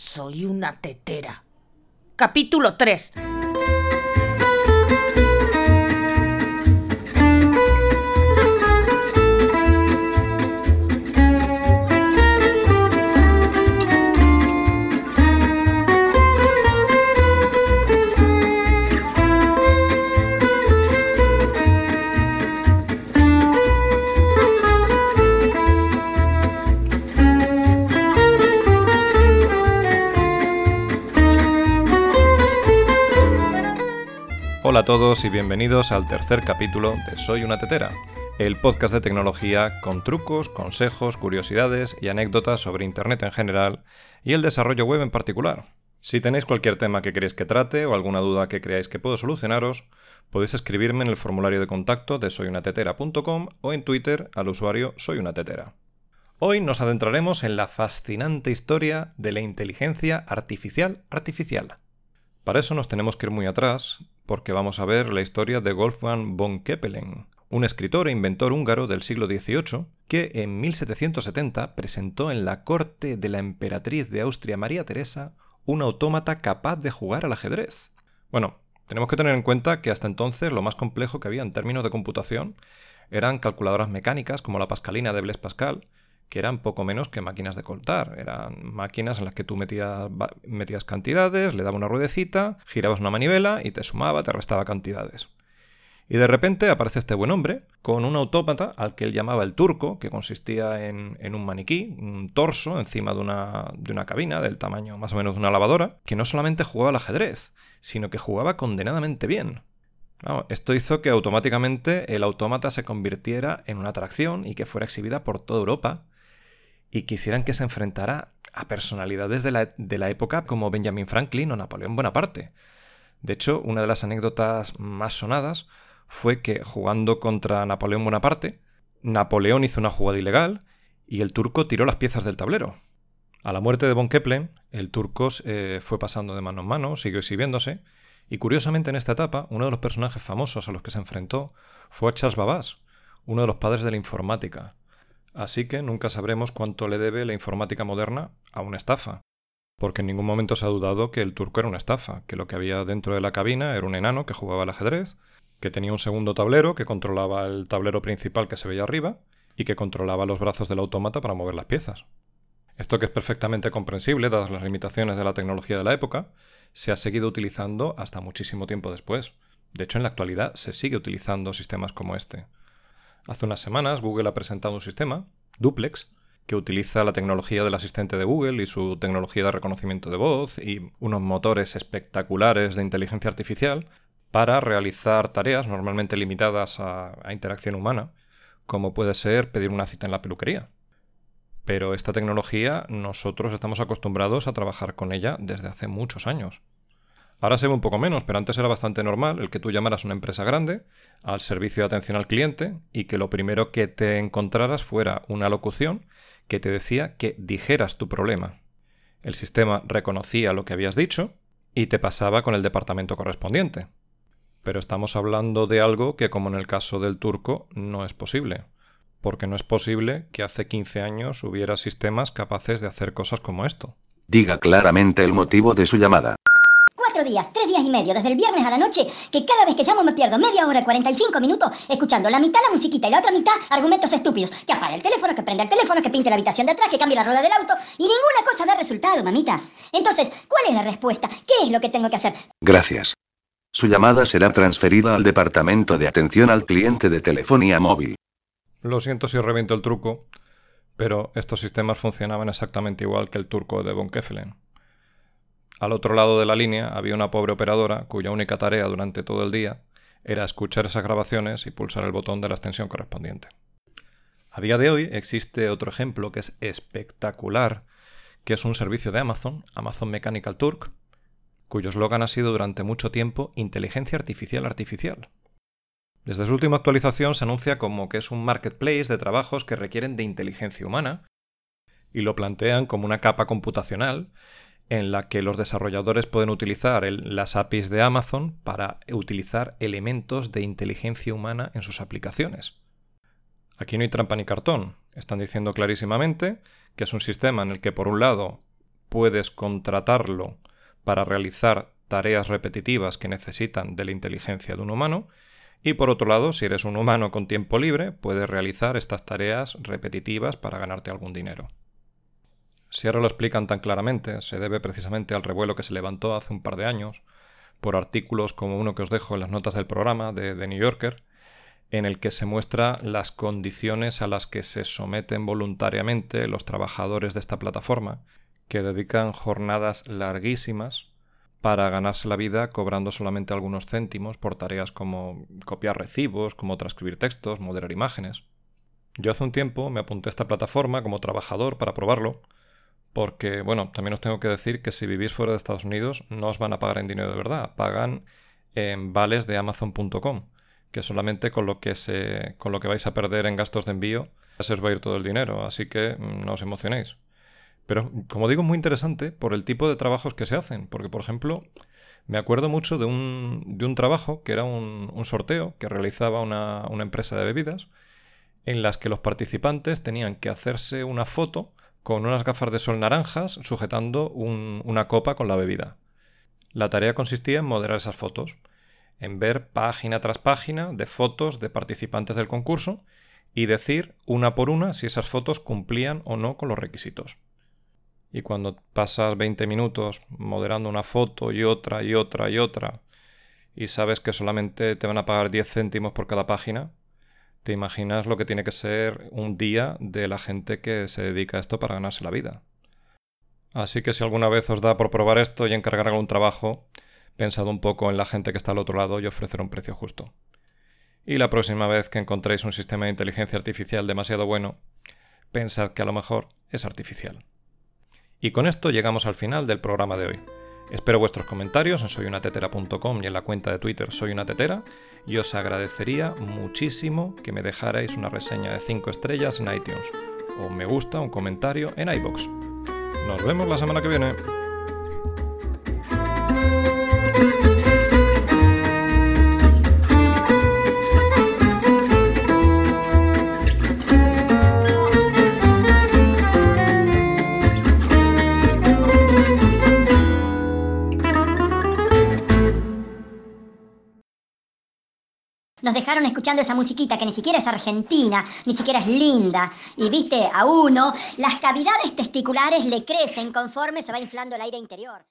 Soy una tetera. Capítulo 3. Hola a todos y bienvenidos al tercer capítulo de Soy una tetera, el podcast de tecnología con trucos, consejos, curiosidades y anécdotas sobre Internet en general y el desarrollo web en particular. Si tenéis cualquier tema que queréis que trate o alguna duda que creáis que puedo solucionaros, podéis escribirme en el formulario de contacto de soyunatetera.com o en Twitter al usuario soyunatetera. Hoy nos adentraremos en la fascinante historia de la inteligencia artificial artificial. Para eso nos tenemos que ir muy atrás, porque vamos a ver la historia de Wolfgang von Keppelen, un escritor e inventor húngaro del siglo XVIII que en 1770 presentó en la corte de la emperatriz de Austria María Teresa un autómata capaz de jugar al ajedrez. Bueno, tenemos que tener en cuenta que hasta entonces lo más complejo que había en términos de computación eran calculadoras mecánicas como la Pascalina de Blaise Pascal, que eran poco menos que máquinas de contar. Eran máquinas en las que tú metías, metías cantidades, le dabas una ruedecita, girabas una manivela y te sumaba, te restaba cantidades. Y de repente aparece este buen hombre con un autómata al que él llamaba el turco, que consistía en, un maniquí, un torso encima de una, de una cabina del tamaño más o menos de una lavadora, que no solamente jugaba al ajedrez, sino que jugaba condenadamente bien. esto hizo que automáticamente el autómata se convirtiera en una atracción y que fuera exhibida por toda Europa y quisieran que se enfrentara a personalidades de la, de la época como Benjamin Franklin o Napoleón Bonaparte. De hecho, una de las anécdotas más sonadas fue que jugando contra Napoleón Bonaparte, Napoleón hizo una jugada ilegal y el turco tiró las piezas del tablero. A la muerte de von Kepler, el turco eh, fue pasando de mano en mano, siguió exhibiéndose, y curiosamente en esta etapa, uno de los personajes famosos a los que se enfrentó fue a Charles Babbage, uno de los padres de la informática, Así que nunca sabremos cuánto le debe la informática moderna a una estafa, porque en ningún momento se ha dudado que el turco era una estafa, que lo que había dentro de la cabina era un enano que jugaba al ajedrez, que tenía un segundo tablero que controlaba el tablero principal que se veía arriba y que controlaba los brazos del autómata para mover las piezas. Esto que es perfectamente comprensible dadas las limitaciones de la tecnología de la época, se ha seguido utilizando hasta muchísimo tiempo después. De hecho, en la actualidad se sigue utilizando sistemas como este. Hace unas semanas Google ha presentado un sistema, Duplex, que utiliza la tecnología del asistente de Google y su tecnología de reconocimiento de voz y unos motores espectaculares de inteligencia artificial para realizar tareas normalmente limitadas a, interacción humana, como puede ser pedir una cita en la peluquería. Pero esta tecnología nosotros estamos acostumbrados a trabajar con ella desde hace muchos años. Ahora se ve un poco menos, pero antes era bastante normal el que tú llamaras a una empresa grande al servicio de atención al cliente y que lo primero que te encontraras fuera una locución que te decía que dijeras tu problema. El sistema reconocía lo que habías dicho y te pasaba con el departamento correspondiente. Pero estamos hablando de algo que, como en el caso del turco, no es posible. Porque no es posible que hace 15 años hubiera sistemas capaces de hacer cosas como esto. Diga claramente el motivo de su llamada días, tres días y medio, desde el viernes a la noche, que cada vez que llamo me pierdo media hora, 45 minutos, escuchando la mitad la musiquita y la otra mitad argumentos estúpidos. Que apague el teléfono, que prenda el teléfono, que pinte la habitación de atrás, que cambie la rueda del auto, y ninguna cosa da resultado, mamita. Entonces, ¿cuál es la respuesta? ¿Qué es lo que tengo que hacer? Gracias. Su llamada será transferida al departamento de atención al cliente de telefonía móvil. Lo siento si reviento el truco, pero estos sistemas funcionaban exactamente igual que el turco de Von Keffelen. Al otro lado de la línea había una pobre operadora cuya única tarea durante todo el día era escuchar esas grabaciones y pulsar el botón de la extensión correspondiente. A día de hoy existe otro ejemplo que es espectacular, que es un servicio de Amazon, Amazon Mechanical Turk, cuyo eslogan ha sido durante mucho tiempo Inteligencia Artificial Artificial. Desde su última actualización se anuncia como que es un marketplace de trabajos que requieren de inteligencia humana, y lo plantean como una capa computacional en la que los desarrolladores pueden utilizar las APIs de Amazon para utilizar elementos de inteligencia humana en sus aplicaciones. Aquí no hay trampa ni cartón. Están diciendo clarísimamente que es un sistema en el que por un lado puedes contratarlo para realizar tareas repetitivas que necesitan de la inteligencia de un humano. Y por otro lado, si eres un humano con tiempo libre, puedes realizar estas tareas repetitivas para ganarte algún dinero. Si ahora lo explican tan claramente, se debe precisamente al revuelo que se levantó hace un par de años por artículos como uno que os dejo en las notas del programa de The New Yorker, en el que se muestra las condiciones a las que se someten voluntariamente los trabajadores de esta plataforma, que dedican jornadas larguísimas para ganarse la vida cobrando solamente algunos céntimos por tareas como copiar recibos, como transcribir textos, moderar imágenes. Yo hace un tiempo me apunté a esta plataforma como trabajador para probarlo, porque, bueno, también os tengo que decir que si vivís fuera de Estados Unidos no os van a pagar en dinero de verdad, pagan en vales de amazon.com, que solamente con lo que, se, con lo que vais a perder en gastos de envío se os va a ir todo el dinero, así que mm, no os emocionéis. Pero, como digo, muy interesante por el tipo de trabajos que se hacen. Porque, por ejemplo, me acuerdo mucho de un, de un trabajo que era un, sorteo que realizaba una, empresa de bebidas en las que los participantes tenían que hacerse una foto con unas gafas de sol naranjas sujetando una copa con la bebida. La tarea consistía en moderar esas fotos, en ver página tras página de fotos de participantes del concurso y decir una por una si esas fotos cumplían o no con los requisitos. Y cuando pasas 20 minutos moderando una foto y otra y otra y otra y sabes que solamente te van a pagar 10 céntimos por cada página, te imaginas lo que tiene que ser un día de la gente que se dedica a esto para ganarse la vida. Así que si alguna vez os da por probar esto y encargar algún trabajo, pensad un poco en la gente que está al otro lado y ofrecer un precio justo. Y la próxima vez que encontréis un sistema de inteligencia artificial demasiado bueno, pensad que a lo mejor es artificial. Y con esto llegamos al final del programa de hoy. Espero vuestros comentarios en soyunatetera.com y en la cuenta de Twitter Soy una Tetera y os agradecería muchísimo que me dejarais una reseña de 5 estrellas en iTunes o un me gusta, un comentario en iBox. Nos vemos la semana que viene. Nos dejaron escuchando esa musiquita que ni siquiera es argentina, ni siquiera es linda. Y viste, a uno, las cavidades testiculares le crecen conforme se va inflando el aire interior.